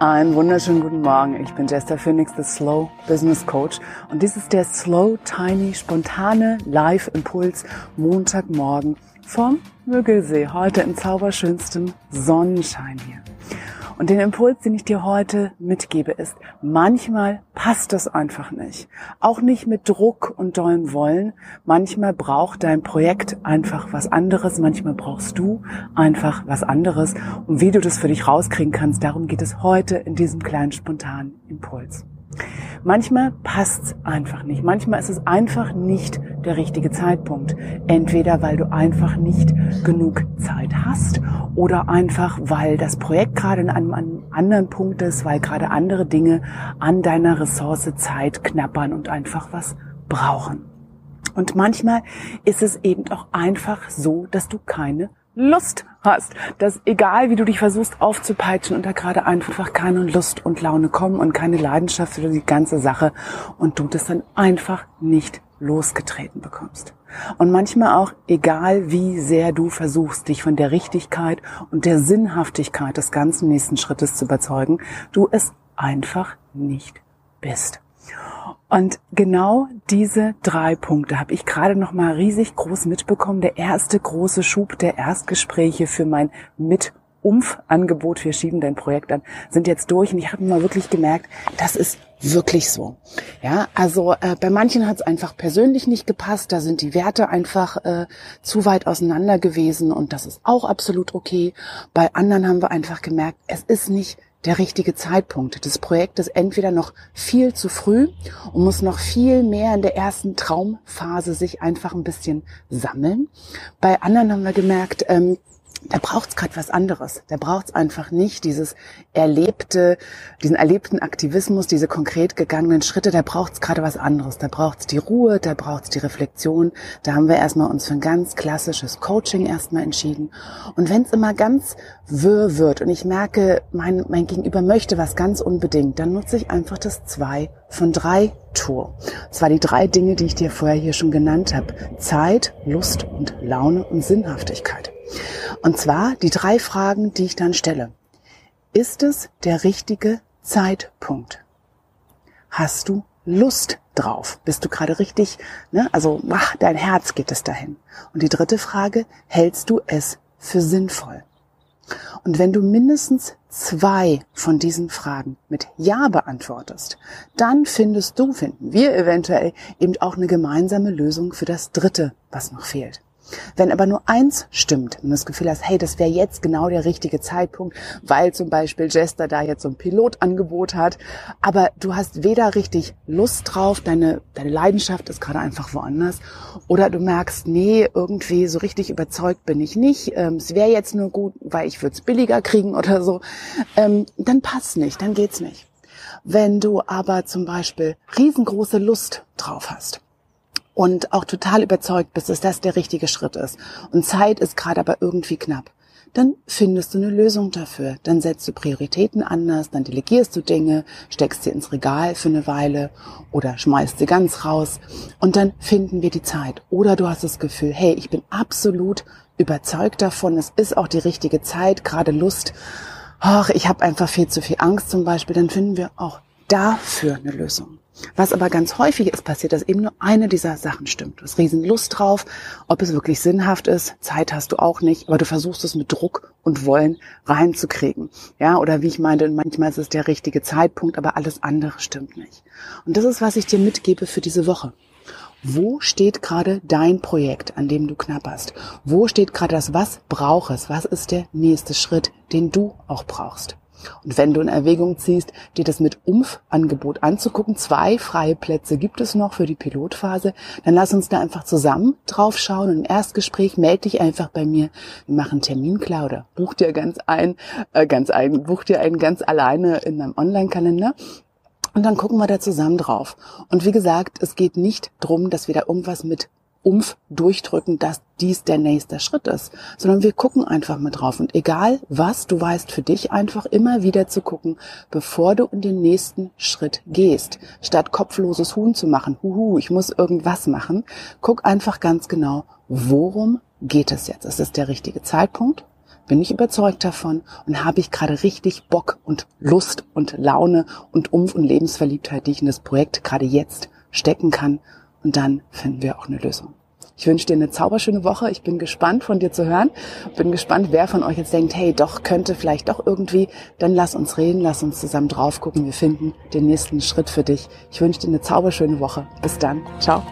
Einen wunderschönen guten Morgen. Ich bin Jester Phoenix, the Slow Business Coach. Und dies ist der Slow, Tiny, spontane Live-Impuls Montagmorgen vom Müggelsee. Heute in zauberschönstem Sonnenschein hier. Und den Impuls, den ich dir heute mitgebe, ist, manchmal passt es einfach nicht. Auch nicht mit Druck und dollem Wollen. Manchmal braucht dein Projekt einfach was anderes. Manchmal brauchst du einfach was anderes. Und wie du das für dich rauskriegen kannst, darum geht es heute in diesem kleinen spontanen Impuls. Manchmal passt's einfach nicht. Manchmal ist es einfach nicht der richtige Zeitpunkt. Entweder weil du einfach nicht genug Zeit hast oder einfach weil das Projekt gerade in einem, einem anderen Punkt ist, weil gerade andere Dinge an deiner Ressource Zeit knappern und einfach was brauchen. Und manchmal ist es eben auch einfach so, dass du keine Lust hast, dass egal wie du dich versuchst aufzupeitschen und da gerade einfach keine Lust und Laune kommen und keine Leidenschaft für die ganze Sache und du das dann einfach nicht losgetreten bekommst. Und manchmal auch, egal wie sehr du versuchst, dich von der Richtigkeit und der Sinnhaftigkeit des ganzen nächsten Schrittes zu überzeugen, du es einfach nicht bist. Und genau diese drei Punkte habe ich gerade noch mal riesig groß mitbekommen. Der erste große Schub der Erstgespräche für mein mit Umf-Angebot, wir schieben dein Projekt an, sind jetzt durch und ich habe mal wirklich gemerkt, das ist wirklich so. Ja, also äh, bei manchen hat es einfach persönlich nicht gepasst, da sind die Werte einfach äh, zu weit auseinander gewesen und das ist auch absolut okay. Bei anderen haben wir einfach gemerkt, es ist nicht der richtige Zeitpunkt. Das Projekt ist entweder noch viel zu früh und muss noch viel mehr in der ersten Traumphase sich einfach ein bisschen sammeln. Bei anderen haben wir gemerkt, ähm, da braucht's gerade was anderes. Da braucht's einfach nicht dieses erlebte, diesen erlebten Aktivismus, diese konkret gegangenen Schritte. Da braucht's gerade was anderes. Da braucht's die Ruhe, da braucht's die Reflexion. Da haben wir erstmal uns für ein ganz klassisches Coaching erstmal entschieden. Und wenn's immer ganz wirr wird und ich merke, mein, mein Gegenüber möchte was ganz unbedingt, dann nutze ich einfach das zwei von drei Tour. Und zwar die drei Dinge, die ich dir vorher hier schon genannt habe. Zeit, Lust und Laune und Sinnhaftigkeit. Und zwar die drei Fragen, die ich dann stelle. Ist es der richtige Zeitpunkt? Hast du Lust drauf? Bist du gerade richtig, ne? also ach, dein Herz geht es dahin. Und die dritte Frage, hältst du es für sinnvoll? Und wenn du mindestens zwei von diesen Fragen mit Ja beantwortest, dann findest du, finden wir eventuell eben auch eine gemeinsame Lösung für das dritte, was noch fehlt. Wenn aber nur eins stimmt, du das Gefühl hast, hey, das wäre jetzt genau der richtige Zeitpunkt, weil zum Beispiel Jester da jetzt so ein Pilotangebot hat, aber du hast weder richtig Lust drauf, deine, deine Leidenschaft ist gerade einfach woanders, oder du merkst, nee, irgendwie so richtig überzeugt bin ich nicht, ähm, es wäre jetzt nur gut, weil ich würde es billiger kriegen oder so, ähm, dann passt nicht, dann geht's nicht. Wenn du aber zum Beispiel riesengroße Lust drauf hast, und auch total überzeugt bist, dass das der richtige Schritt ist und Zeit ist gerade aber irgendwie knapp, dann findest du eine Lösung dafür. Dann setzt du Prioritäten anders, dann delegierst du Dinge, steckst sie ins Regal für eine Weile oder schmeißt sie ganz raus und dann finden wir die Zeit. Oder du hast das Gefühl, hey, ich bin absolut überzeugt davon, es ist auch die richtige Zeit, gerade Lust. Ach, ich habe einfach viel zu viel Angst zum Beispiel, dann finden wir auch dafür eine Lösung. Was aber ganz häufig ist passiert, dass eben nur eine dieser Sachen stimmt. Du hast riesen Lust drauf, ob es wirklich sinnhaft ist, Zeit hast du auch nicht, aber du versuchst es mit Druck und Wollen reinzukriegen. Ja, oder wie ich meinte, manchmal ist es der richtige Zeitpunkt, aber alles andere stimmt nicht. Und das ist, was ich dir mitgebe für diese Woche. Wo steht gerade dein Projekt, an dem du knapperst? Wo steht gerade das, was brauchst? Was ist der nächste Schritt, den du auch brauchst? Und wenn du in Erwägung ziehst, dir das mit Umf-Angebot anzugucken, zwei freie Plätze gibt es noch für die Pilotphase, dann lass uns da einfach zusammen drauf schauen und im Erstgespräch melde dich einfach bei mir. Wir machen Termin klar oder buch dir ganz ein, äh, ganz ein, buch dir einen ganz alleine in meinem Online-Kalender. Und dann gucken wir da zusammen drauf. Und wie gesagt, es geht nicht drum, dass wir da irgendwas mit Umf durchdrücken, dass dies der nächste Schritt ist, sondern wir gucken einfach mal drauf. Und egal was, du weißt für dich einfach immer wieder zu gucken, bevor du in den nächsten Schritt gehst. Statt kopfloses Huhn zu machen, huhu, ich muss irgendwas machen, guck einfach ganz genau, worum geht es jetzt? Ist es der richtige Zeitpunkt? Bin ich überzeugt davon und habe ich gerade richtig Bock und Lust und Laune und Umf und Lebensverliebtheit, die ich in das Projekt gerade jetzt stecken kann. Und dann finden wir auch eine Lösung. Ich wünsche dir eine zauberschöne Woche. Ich bin gespannt von dir zu hören. Bin gespannt, wer von euch jetzt denkt, hey, doch, könnte vielleicht doch irgendwie. Dann lass uns reden, lass uns zusammen drauf gucken. Wir finden den nächsten Schritt für dich. Ich wünsche dir eine zauberschöne Woche. Bis dann. Ciao.